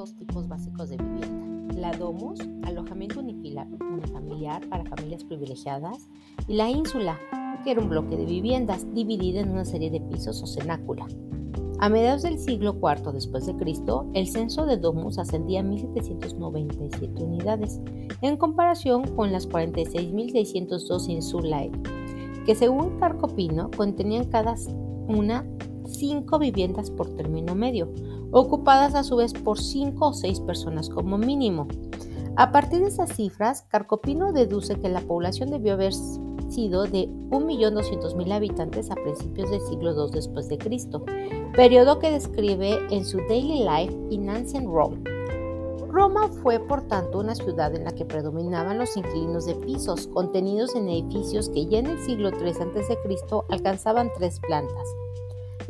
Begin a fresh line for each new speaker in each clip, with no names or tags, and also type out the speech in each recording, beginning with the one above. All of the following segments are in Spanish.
dos tipos básicos de vivienda. La domus, alojamiento unifamiliar para familias privilegiadas, y la ínsula, que era un bloque de viviendas dividida en una serie de pisos o cenácula. A mediados del siglo IV después de Cristo, el censo de domus ascendía a 1797 unidades, en comparación con las 46.602 insulae, que según Carcopino contenían cada una cinco viviendas por término medio, ocupadas a su vez por cinco o seis personas como mínimo. A partir de esas cifras, Carcopino deduce que la población debió haber sido de 1.200.000 habitantes a principios del siglo II después de Cristo, periodo que describe en su Daily Life in Ancient Rome. Roma fue por tanto una ciudad en la que predominaban los inquilinos de pisos, contenidos en edificios que ya en el siglo III a.C. alcanzaban tres plantas.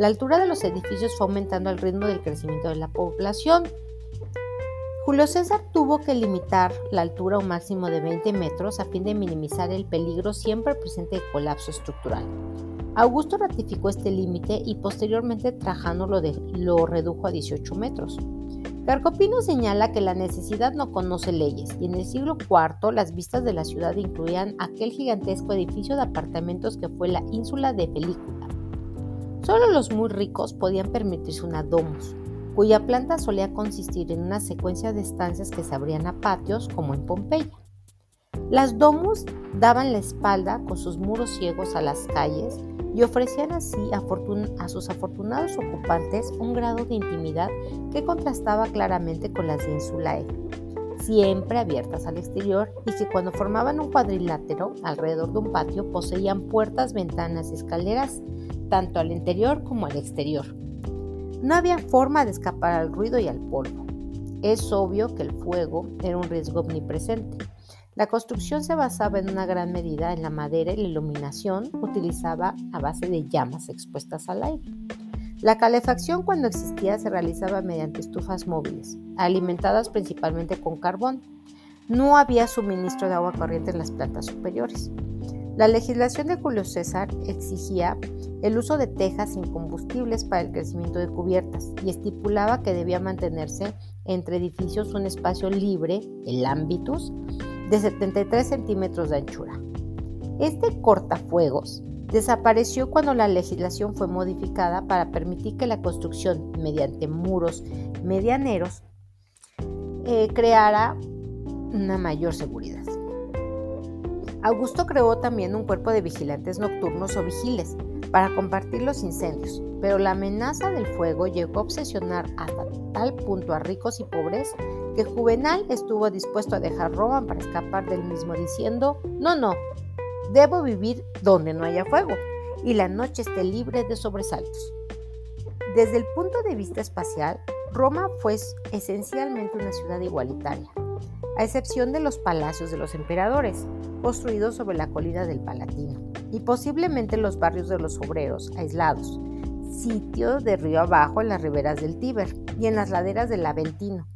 La altura de los edificios fue aumentando al ritmo del crecimiento de la población. Julio César tuvo que limitar la altura a un máximo de 20 metros a fin de minimizar el peligro siempre presente de colapso estructural. Augusto ratificó este límite y posteriormente Trajano lo, redujo a 18 metros. Carcopino señala que la necesidad no conoce leyes y en el siglo IV las vistas de la ciudad incluían aquel gigantesco edificio de apartamentos que fue la ínsula de Película. Solo los muy ricos podían permitirse una domus, cuya planta solía consistir en una secuencia de estancias que se abrían a patios como en Pompeya. Las domus daban la espalda con sus muros ciegos a las calles y ofrecían así a, sus afortunados ocupantes un grado de intimidad que contrastaba claramente con las de Insulae, siempre abiertas al exterior y que cuando formaban un cuadrilátero alrededor de un patio poseían puertas, ventanas y escaleras tanto al interior como al exterior. No había forma de escapar al ruido y al polvo. Es obvio que el fuego era un riesgo omnipresente la construcción se basaba en una gran medida en la madera y la iluminación utilizaba a base de llamas expuestas al aire. La calefacción cuando existía se realizaba mediante estufas móviles, alimentadas principalmente con carbón. No había suministro de agua corriente en las plantas superiores. La legislación de Julio César exigía el uso de tejas sin combustibles para el crecimiento de cubiertas y estipulaba que debía mantenerse entre edificios un espacio libre, el ámbitus, de 73 centímetros de anchura. Este cortafuegos desapareció cuando la legislación fue modificada para permitir que la construcción mediante muros medianeros eh, creara una mayor seguridad. Augusto creó también un cuerpo de vigilantes nocturnos o vigiles para compartir los incendios, pero la amenaza del fuego llegó a obsesionar hasta tal punto a ricos y pobres que Juvenal estuvo dispuesto a dejar Roma para escapar del mismo diciendo, no, no, debo vivir donde no haya fuego y la noche esté libre de sobresaltos. Desde el punto de vista espacial, Roma fue esencialmente una ciudad igualitaria, a excepción de los palacios de los emperadores, construidos sobre la colina del Palatino, y posiblemente los barrios de los obreros, aislados, sitio de río abajo en las riberas del Tíber y en las laderas del Aventino,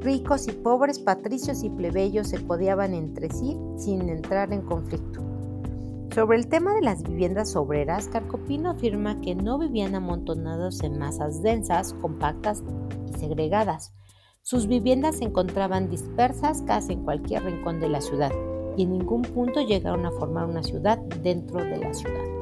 Ricos y pobres, patricios y plebeyos se codeaban entre sí sin entrar en conflicto. Sobre el tema de las viviendas obreras, Carcopino afirma que no vivían amontonados en masas densas, compactas y segregadas. Sus viviendas se encontraban dispersas casi en cualquier rincón de la ciudad y en ningún punto llegaron a formar una ciudad dentro de la ciudad.